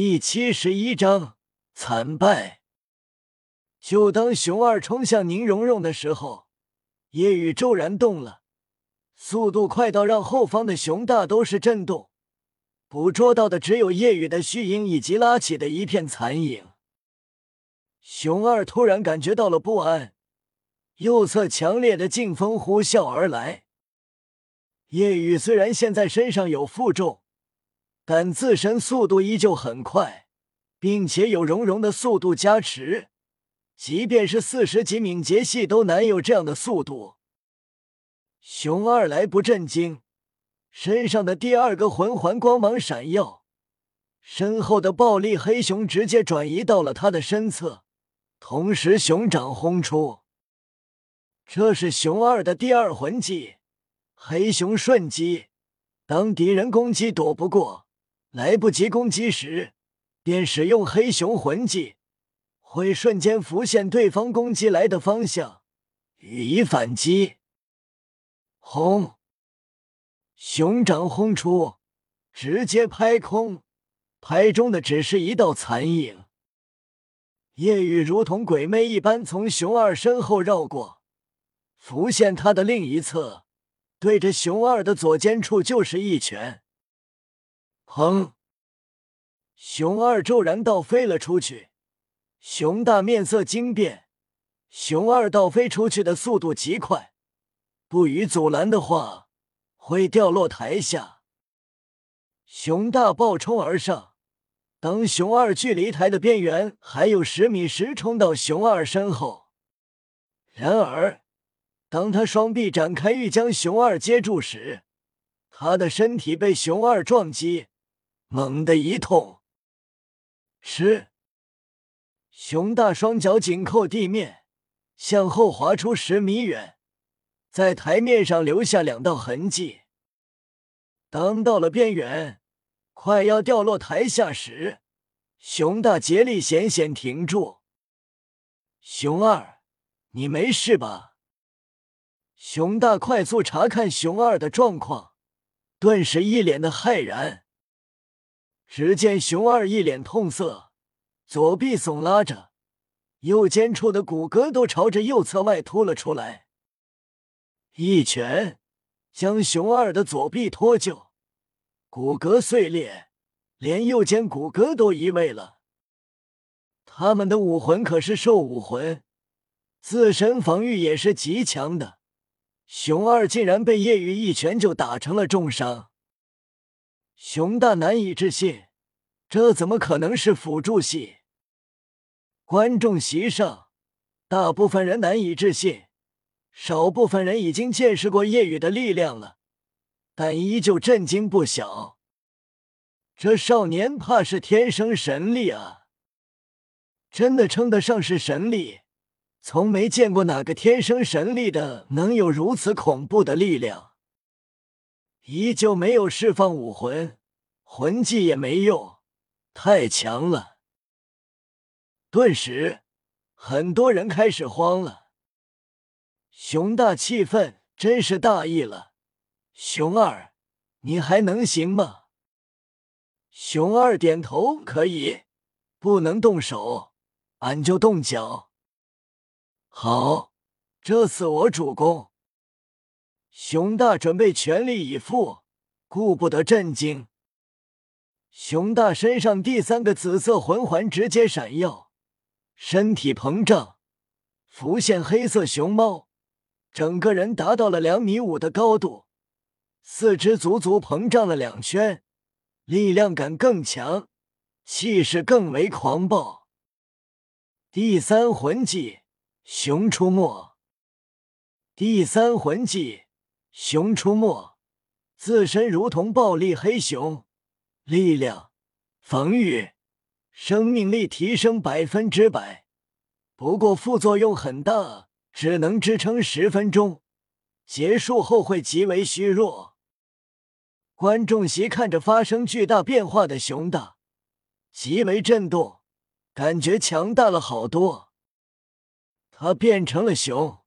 第七十一章惨败。就当熊二冲向宁荣荣的时候，夜雨骤然动了，速度快到让后方的熊大都是震动。捕捉到的只有夜雨的虚影以及拉起的一片残影。熊二突然感觉到了不安，右侧强烈的劲风呼啸而来。夜雨虽然现在身上有负重，但自身速度依旧很快，并且有融融的速度加持，即便是四十级敏捷系都难有这样的速度。熊二来不震惊。身上的第二个魂环光芒闪耀，身后的暴力黑熊直接转移到了他的身侧，同时熊掌轰出。这是熊二的第二魂技——黑熊瞬击。当敌人攻击躲不过、来不及攻击时，便使用黑熊魂技，会瞬间浮现对方攻击来的方向，予以反击。轰！熊掌轰出，直接拍空，拍中的只是一道残影。夜雨如同鬼魅一般从熊二身后绕过，浮现他的另一侧，对着熊二的左肩处就是一拳。砰！熊二骤然倒飞了出去，熊大面色惊变。熊二倒飞出去的速度极快，不予阻拦的话。会掉落台下，熊大暴冲而上。当熊二距离台的边缘还有十米时，冲到熊二身后。然而，当他双臂展开欲将熊二接住时，他的身体被熊二撞击，猛地一痛，吃。熊大双脚紧扣地面，向后滑出十米远。在台面上留下两道痕迹。当到了边缘，快要掉落台下时，熊大竭力险险停住。熊二，你没事吧？熊大快速查看熊二的状况，顿时一脸的骇然。只见熊二一脸痛色，左臂耸拉着，右肩处的骨骼都朝着右侧外凸了出来。一拳将熊二的左臂脱臼，骨骼碎裂，连右肩骨骼都移位了。他们的武魂可是兽武魂，自身防御也是极强的。熊二竟然被叶雨一拳就打成了重伤，熊大难以置信，这怎么可能是辅助系？观众席上，大部分人难以置信。少部分人已经见识过夜雨的力量了，但依旧震惊不小。这少年怕是天生神力啊！真的称得上是神力，从没见过哪个天生神力的能有如此恐怖的力量。依旧没有释放武魂，魂技也没用，太强了。顿时，很多人开始慌了。熊大气愤，真是大意了。熊二，你还能行吗？熊二点头，可以，不能动手，俺就动脚。好，这次我主攻。熊大准备全力以赴，顾不得震惊。熊大身上第三个紫色魂环直接闪耀，身体膨胀，浮现黑色熊猫。整个人达到了两米五的高度，四肢足足膨胀了两圈，力量感更强，气势更为狂暴。第三魂技熊出没，第三魂技熊出没，自身如同暴力黑熊，力量、防御、生命力提升百分之百，不过副作用很大。只能支撑十分钟，结束后会极为虚弱。观众席看着发生巨大变化的熊大，极为震动，感觉强大了好多。他变成了熊，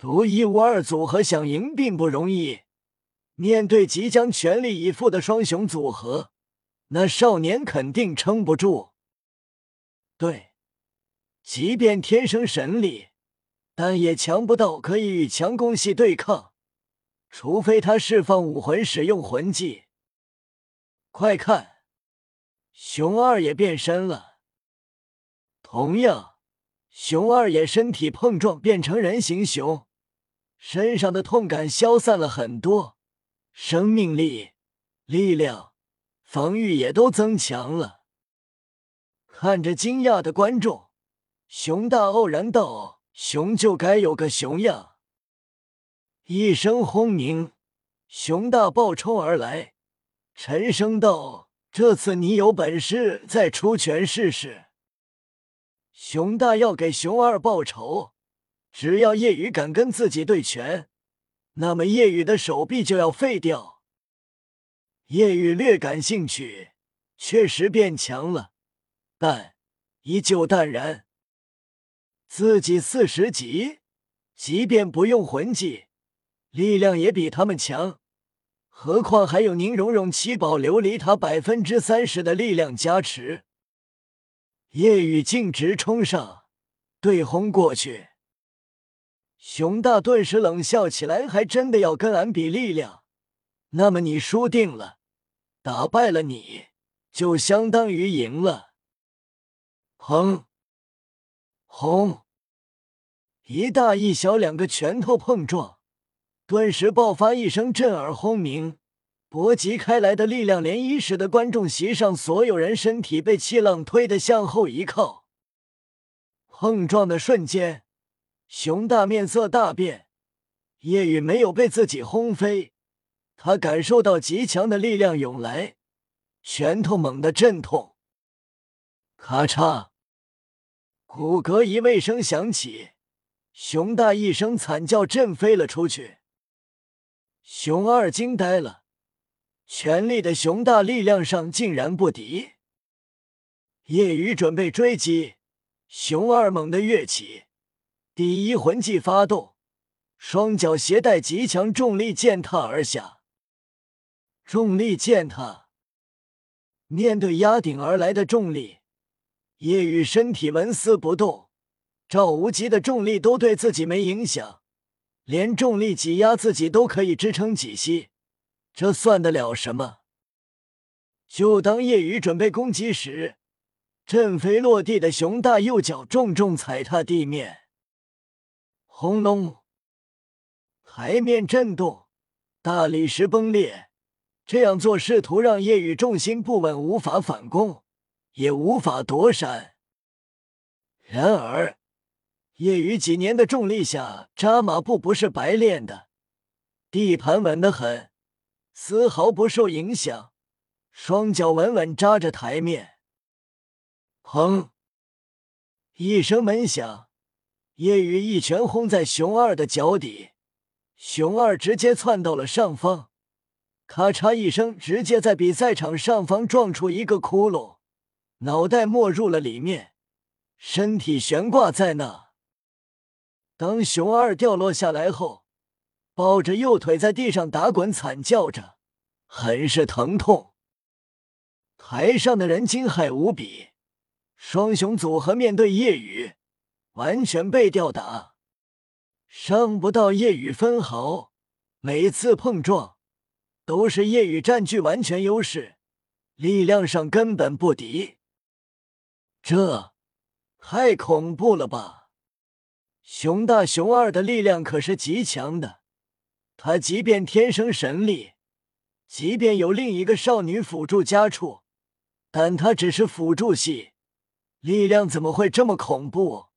独一无二组合想赢并不容易。面对即将全力以赴的双雄组合，那少年肯定撑不住。对，即便天生神力，但也强不到可以与强攻系对抗，除非他释放武魂，使用魂技。快看，熊二也变身了。同样，熊二也身体碰撞变成人形熊，身上的痛感消散了很多，生命力、力量、防御也都增强了。看着惊讶的观众，熊大傲然道：“熊就该有个熊样。”一声轰鸣，熊大暴冲而来，沉声道：“这次你有本事再出拳试试。”熊大要给熊二报仇，只要叶雨敢跟自己对拳，那么叶雨的手臂就要废掉。叶雨略感兴趣，确实变强了。但依旧淡然。自己四十级，即便不用魂技，力量也比他们强。何况还有宁荣荣七宝琉璃塔百分之三十的力量加持。叶雨径直冲上，对轰过去。熊大顿时冷笑起来：“还真的要跟俺比力量？那么你输定了。打败了你，就相当于赢了。”砰！轰！一大一小两个拳头碰撞，顿时爆发一声震耳轰鸣，搏击开来的力量涟漪使得观众席上所有人身体被气浪推得向后一靠。碰撞的瞬间，熊大面色大变。夜雨没有被自己轰飞，他感受到极强的力量涌来，拳头猛地震痛，咔嚓。骨骼移位声响起，熊大一声惨叫，震飞了出去。熊二惊呆了，全力的熊大力量上竟然不敌。夜雨准备追击，熊二猛地跃起，第一魂技发动，双脚携带极强重力践踏而下。重力践踏，面对压顶而来的重力。叶雨身体纹丝不动，赵无极的重力都对自己没影响，连重力挤压自己都可以支撑几息，这算得了什么？就当夜雨准备攻击时，震飞落地的熊大右脚重重踩踏地面，轰隆，台面震动，大理石崩裂。这样做试图让夜雨重心不稳，无法反攻。也无法躲闪。然而，夜雨几年的重力下扎马步不是白练的，地盘稳得很，丝毫不受影响，双脚稳稳扎着台面。砰！一声闷响，夜雨一拳轰在熊二的脚底，熊二直接窜到了上方，咔嚓一声，直接在比赛场上方撞出一个窟窿。脑袋没入了里面，身体悬挂在那。当熊二掉落下来后，抱着右腿在地上打滚，惨叫着，很是疼痛。台上的人惊骇无比，双雄组合面对夜雨，完全被吊打，伤不到夜雨分毫。每次碰撞，都是夜雨占据完全优势，力量上根本不敌。这太恐怖了吧！熊大、熊二的力量可是极强的，他即便天生神力，即便有另一个少女辅助加持，但他只是辅助系，力量怎么会这么恐怖？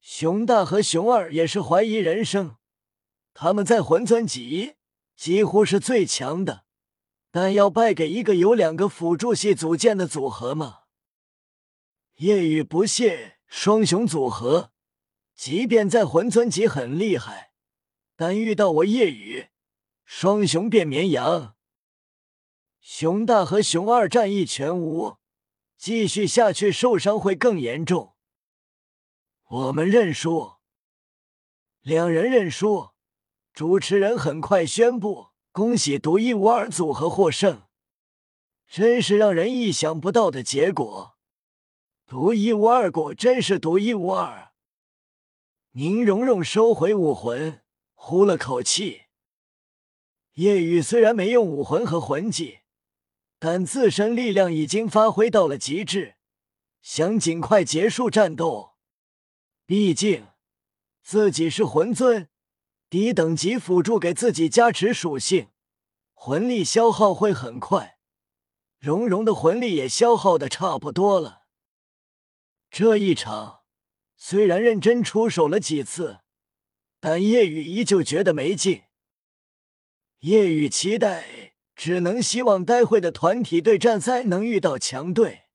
熊大和熊二也是怀疑人生，他们在魂尊级几乎是最强的，但要败给一个有两个辅助系组建的组合吗？夜雨不屑，双雄组合，即便在魂尊级很厉害，但遇到我夜雨，双雄变绵羊。熊大和熊二战意全无，继续下去受伤会更严重。我们认输。两人认输。主持人很快宣布：恭喜独一无二组合获胜。真是让人意想不到的结果。独一无二，果真是独一无二。宁荣荣收回武魂，呼了口气。夜雨虽然没用武魂和魂技，但自身力量已经发挥到了极致，想尽快结束战斗。毕竟自己是魂尊，低等级辅助给自己加持属性，魂力消耗会很快。蓉蓉的魂力也消耗的差不多了。这一场虽然认真出手了几次，但叶雨依旧觉得没劲。叶雨期待，只能希望待会的团体对战赛能遇到强队。